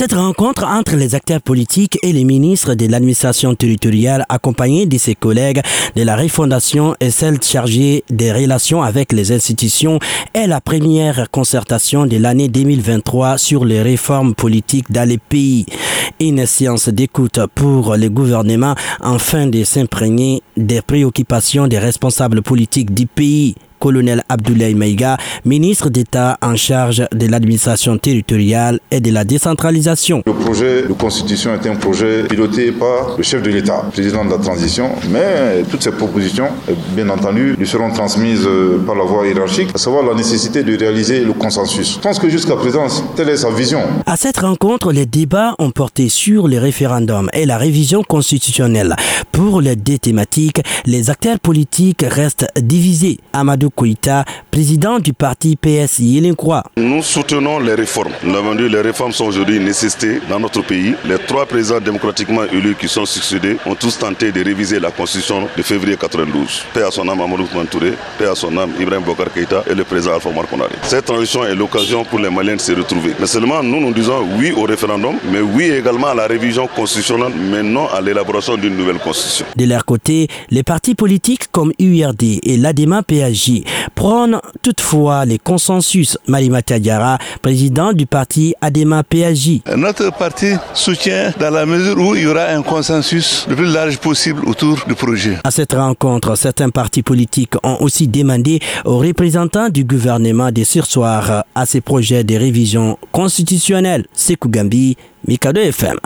Cette rencontre entre les acteurs politiques et les ministres de l'administration territoriale accompagnés de ses collègues de la refondation et celle chargée des relations avec les institutions est la première concertation de l'année 2023 sur les réformes politiques dans les pays. Une séance d'écoute pour le gouvernement afin de s'imprégner des préoccupations des responsables politiques du pays colonel Abdoulaye Maïga, ministre d'État en charge de l'administration territoriale et de la décentralisation. Le projet de constitution est un projet piloté par le chef de l'État, président de la transition, mais toutes ces propositions, bien entendu, lui seront transmises par la voie hiérarchique, à savoir la nécessité de réaliser le consensus. Je pense que jusqu'à présent, telle est sa vision. À cette rencontre, les débats ont porté sur les référendums et la révision constitutionnelle. Pour les deux thématiques, les acteurs politiques restent divisés. Amadou Koïta, président du parti PSI croit. Nous soutenons les réformes. Nous avons dit les réformes sont aujourd'hui une nécessité dans notre pays. Les trois présidents démocratiquement élus qui sont succédés ont tous tenté de réviser la constitution de février 92. Paix à son âme Amadou Mantouré, paix à son âme Ibrahim Bokar Keïta et le président Alpha Marconari. Cette transition est l'occasion pour les Maliens de se retrouver. Mais seulement nous, nous disons oui au référendum, mais oui également à la révision constitutionnelle, mais non à l'élaboration d'une nouvelle constitution. De leur côté, les partis politiques comme URD et l'ADEMA PAJ prône toutefois les consensus. Diara, président du parti Adema PAJ. Notre parti soutient dans la mesure où il y aura un consensus le plus large possible autour du projet. À cette rencontre, certains partis politiques ont aussi demandé aux représentants du gouvernement de sursoir à ces projets de révision constitutionnelle. Mikado FM.